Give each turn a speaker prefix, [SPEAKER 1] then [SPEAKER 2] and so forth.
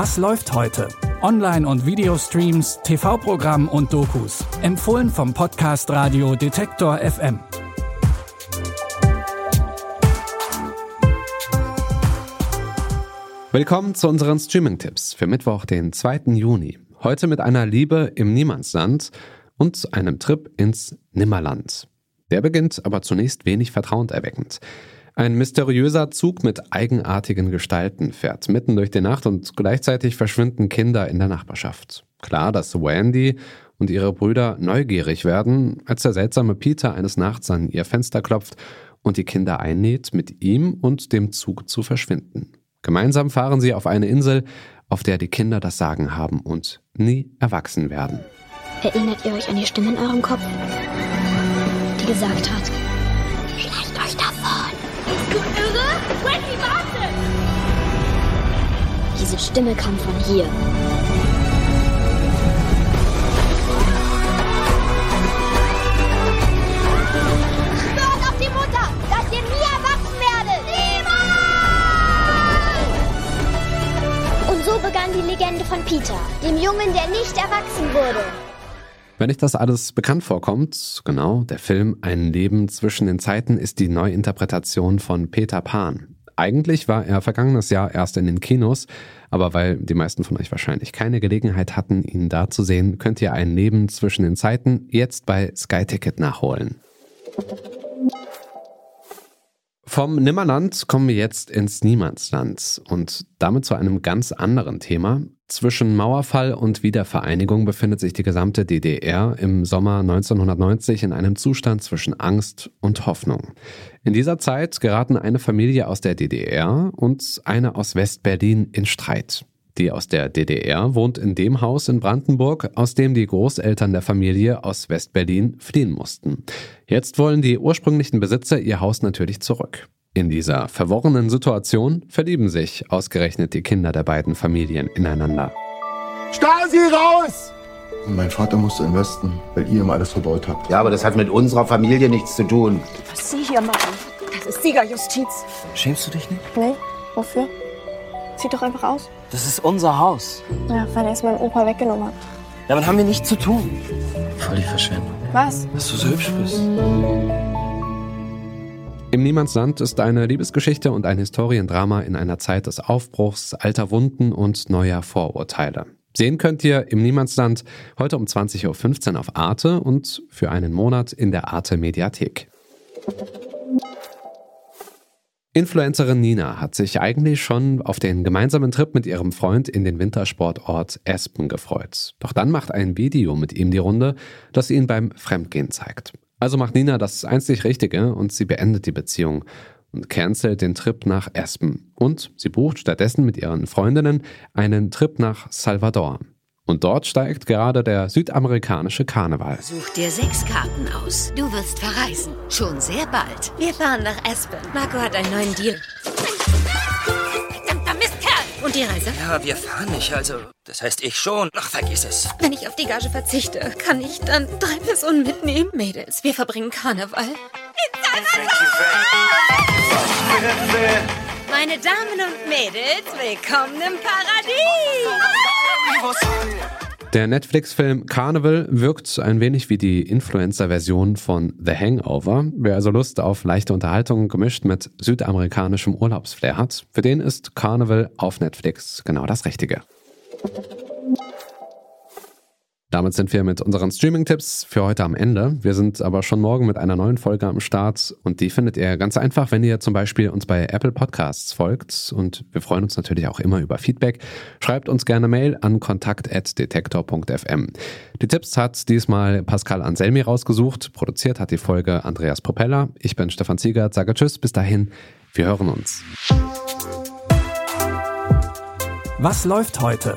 [SPEAKER 1] Was läuft heute? Online- und Videostreams, TV-Programm und Dokus. Empfohlen vom Podcast Radio Detektor FM.
[SPEAKER 2] Willkommen zu unseren Streaming-Tipps für Mittwoch, den 2. Juni. Heute mit einer Liebe im Niemandsland und einem Trip ins Nimmerland. Der beginnt aber zunächst wenig vertrauenerweckend. Ein mysteriöser Zug mit eigenartigen Gestalten fährt mitten durch die Nacht und gleichzeitig verschwinden Kinder in der Nachbarschaft. Klar, dass Wendy und ihre Brüder neugierig werden, als der seltsame Peter eines Nachts an ihr Fenster klopft und die Kinder einnäht, mit ihm und dem Zug zu verschwinden. Gemeinsam fahren sie auf eine Insel, auf der die Kinder das Sagen haben und nie erwachsen werden.
[SPEAKER 3] Erinnert ihr euch an die Stimme in eurem Kopf, die gesagt hat.
[SPEAKER 4] Bist du irre? Wendy, warte!
[SPEAKER 3] Diese Stimme kam von hier.
[SPEAKER 4] Hört auf die Mutter, dass ihr nie erwachsen werdet! Niemals!
[SPEAKER 3] Und so begann die Legende von Peter, dem Jungen, der nicht erwachsen wurde.
[SPEAKER 2] Wenn euch das alles bekannt vorkommt, genau, der Film Ein Leben zwischen den Zeiten ist die Neuinterpretation von Peter Pan. Eigentlich war er vergangenes Jahr erst in den Kinos, aber weil die meisten von euch wahrscheinlich keine Gelegenheit hatten, ihn da zu sehen, könnt ihr Ein Leben zwischen den Zeiten jetzt bei Sky Ticket nachholen. Vom Nimmerland kommen wir jetzt ins Niemandsland und damit zu einem ganz anderen Thema. Zwischen Mauerfall und Wiedervereinigung befindet sich die gesamte DDR im Sommer 1990 in einem Zustand zwischen Angst und Hoffnung. In dieser Zeit geraten eine Familie aus der DDR und eine aus Westberlin in Streit. Die aus der DDR wohnt in dem Haus in Brandenburg, aus dem die Großeltern der Familie aus Westberlin fliehen mussten. Jetzt wollen die ursprünglichen Besitzer ihr Haus natürlich zurück. In dieser verworrenen Situation verlieben sich ausgerechnet die Kinder der beiden Familien ineinander.
[SPEAKER 5] Stasi raus! Mein Vater musste in Westen, weil ihr ihm alles verbeut habt.
[SPEAKER 6] Ja, aber das hat mit unserer Familie nichts zu tun.
[SPEAKER 7] Was Sie hier machen, das ist Siegerjustiz.
[SPEAKER 8] Schämst du dich nicht?
[SPEAKER 7] Nee, wofür? Sieht doch einfach aus.
[SPEAKER 8] Das ist unser Haus.
[SPEAKER 7] Ja, weil er es meinem Opa weggenommen hat.
[SPEAKER 8] Damit haben wir nichts zu tun. Voll die Verschwendung.
[SPEAKER 7] Was?
[SPEAKER 8] Dass du so hübsch bist.
[SPEAKER 2] Im Niemandsland ist eine Liebesgeschichte und ein Historiendrama in einer Zeit des Aufbruchs, alter Wunden und neuer Vorurteile. Sehen könnt ihr im Niemandsland heute um 20.15 Uhr auf Arte und für einen Monat in der Arte Mediathek. Influencerin Nina hat sich eigentlich schon auf den gemeinsamen Trip mit ihrem Freund in den Wintersportort Espen gefreut. Doch dann macht ein Video mit ihm die Runde, das ihn beim Fremdgehen zeigt. Also macht Nina das einzig Richtige und sie beendet die Beziehung und cancelt den Trip nach Espen. Und sie bucht stattdessen mit ihren Freundinnen einen Trip nach Salvador. Und dort steigt gerade der südamerikanische Karneval.
[SPEAKER 9] Such dir sechs Karten aus. Du wirst verreisen. Schon sehr bald. Wir fahren nach Aspen. Marco hat einen neuen Deal. Verdammter Mistkerl! Und die Reise?
[SPEAKER 8] Ja, wir fahren nicht, also. Das heißt ich schon. Ach, vergiss es.
[SPEAKER 9] Wenn ich auf die Gage verzichte, kann ich dann drei Personen mitnehmen? Mädels, wir verbringen Karneval. Meine Damen und Mädels, willkommen im Paradies!
[SPEAKER 2] Der Netflix-Film Carnival wirkt ein wenig wie die Influencer-Version von The Hangover. Wer also Lust auf leichte Unterhaltung gemischt mit südamerikanischem Urlaubsflair hat, für den ist Carnival auf Netflix genau das Richtige. Damit sind wir mit unseren Streaming-Tipps für heute am Ende. Wir sind aber schon morgen mit einer neuen Folge am Start und die findet ihr ganz einfach, wenn ihr zum Beispiel uns bei Apple Podcasts folgt und wir freuen uns natürlich auch immer über Feedback. Schreibt uns gerne Mail an kontakt.detektor.fm. Die Tipps hat diesmal Pascal Anselmi rausgesucht, produziert hat die Folge Andreas Propeller. Ich bin Stefan Ziegert, sage Tschüss, bis dahin, wir hören uns.
[SPEAKER 1] Was läuft heute?